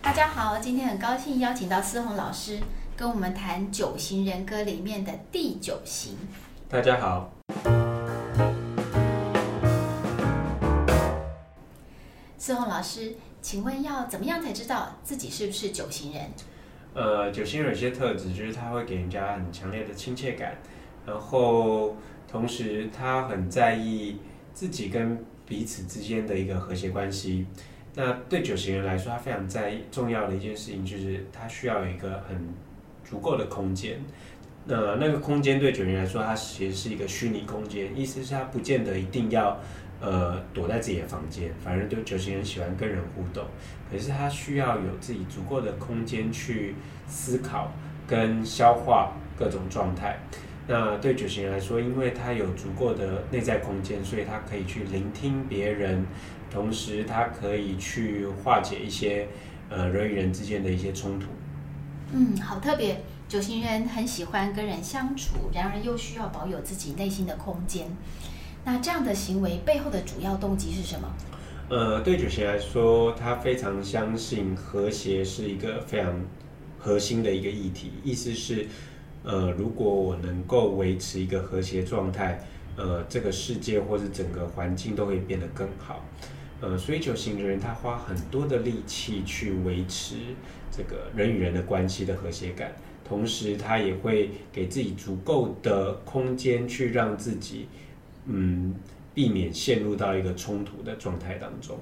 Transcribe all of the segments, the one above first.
大家好，今天很高兴邀请到思宏老师跟我们谈九型人格里面的第九型。大家好，思宏老师，请问要怎么样才知道自己是不是九型人？呃，九型人有些特质就是他会给人家很强烈的亲切感，然后同时他很在意自己跟彼此之间的一个和谐关系。那对九型人来说，他非常在意重要的一件事情就是他需要有一个很足够的空间。那那个空间对九型人来说，它其实是一个虚拟空间，意思是他不见得一定要呃躲在自己的房间，反正对九型人喜欢跟人互动。可是他需要有自己足够的空间去思考跟消化各种状态。那对九型人来说，因为他有足够的内在空间，所以他可以去聆听别人，同时他可以去化解一些呃人与人之间的一些冲突。嗯，好特别。九型人很喜欢跟人相处，然而又需要保有自己内心的空间。那这样的行为背后的主要动机是什么？呃，对九型来说，他非常相信和谐是一个非常核心的一个议题。意思是，呃，如果我能够维持一个和谐状态，呃，这个世界或是整个环境都会变得更好。呃，所以九型人他花很多的力气去维持这个人与人的关系的和谐感。同时，他也会给自己足够的空间，去让自己，嗯，避免陷入到一个冲突的状态当中。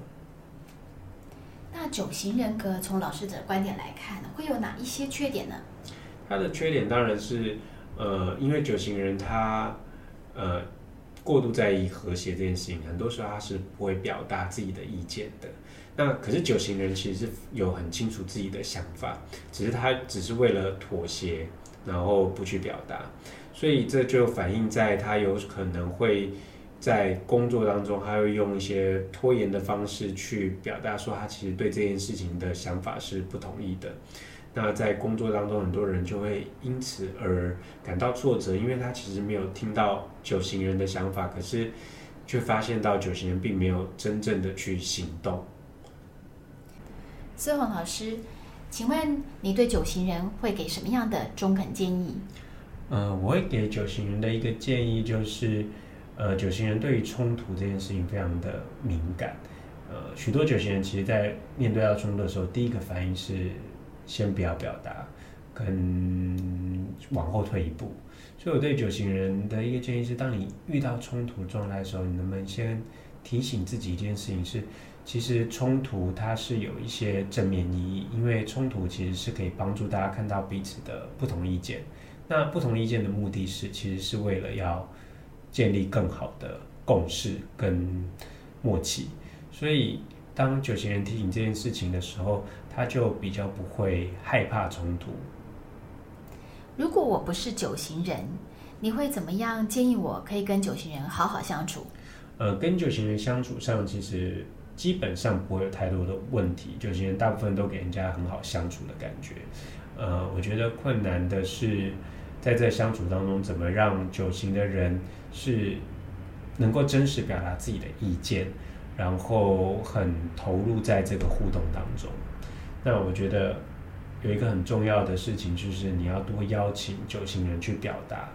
那九型人格从老师的观点来看，会有哪一些缺点呢？他的缺点当然是，呃，因为九型人他，呃，过度在意和谐这件事情，很多时候他是不会表达自己的意见的。那可是九型人其实是有很清楚自己的想法，只是他只是为了妥协，然后不去表达，所以这就反映在他有可能会在工作当中，他会用一些拖延的方式去表达说他其实对这件事情的想法是不同意的。那在工作当中，很多人就会因此而感到挫折，因为他其实没有听到九型人的想法，可是却发现到九型人并没有真正的去行动。思宏老师，请问你对九型人会给什么样的中肯建议？呃，我会给九型人的一个建议就是，呃，九型人对于冲突这件事情非常的敏感。呃，许多九型人其实在面对到冲突的时候，第一个反应是先不要表达，跟往后退一步。所以我对九型人的一个建议是，当你遇到冲突状态的时候，你能不能先提醒自己一件事情是？其实冲突它是有一些正面意义，因为冲突其实是可以帮助大家看到彼此的不同意见。那不同意见的目的是，其实是为了要建立更好的共识跟默契。所以，当九型人提醒这件事情的时候，他就比较不会害怕冲突。如果我不是九型人，你会怎么样建议我可以跟九型人好好相处？呃，跟九型人相处上，其实。基本上不会有太多的问题，九型人大部分都给人家很好相处的感觉。呃，我觉得困难的是在这相处当中，怎么让九型的人是能够真实表达自己的意见，然后很投入在这个互动当中。那我觉得有一个很重要的事情，就是你要多邀请九型人去表达。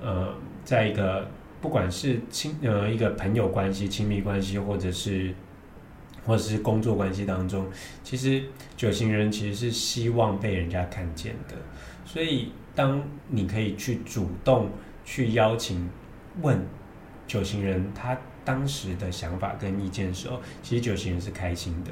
呃，在一个不管是亲呃一个朋友关系、亲密关系，或者是或者是工作关系当中，其实九型人其实是希望被人家看见的，所以当你可以去主动去邀请问九型人他当时的想法跟意见的时候，其实九型人是开心的。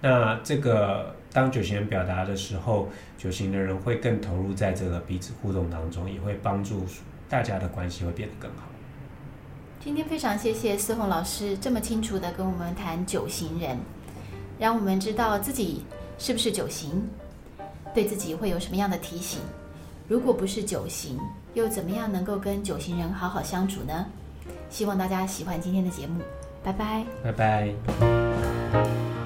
那这个当九型人表达的时候，九型的人会更投入在这个彼此互动当中，也会帮助大家的关系会变得更好。今天非常谢谢思宏老师这么清楚的跟我们谈九型人，让我们知道自己是不是九型，对自己会有什么样的提醒。如果不是九型，又怎么样能够跟九型人好好相处呢？希望大家喜欢今天的节目，拜拜，拜拜。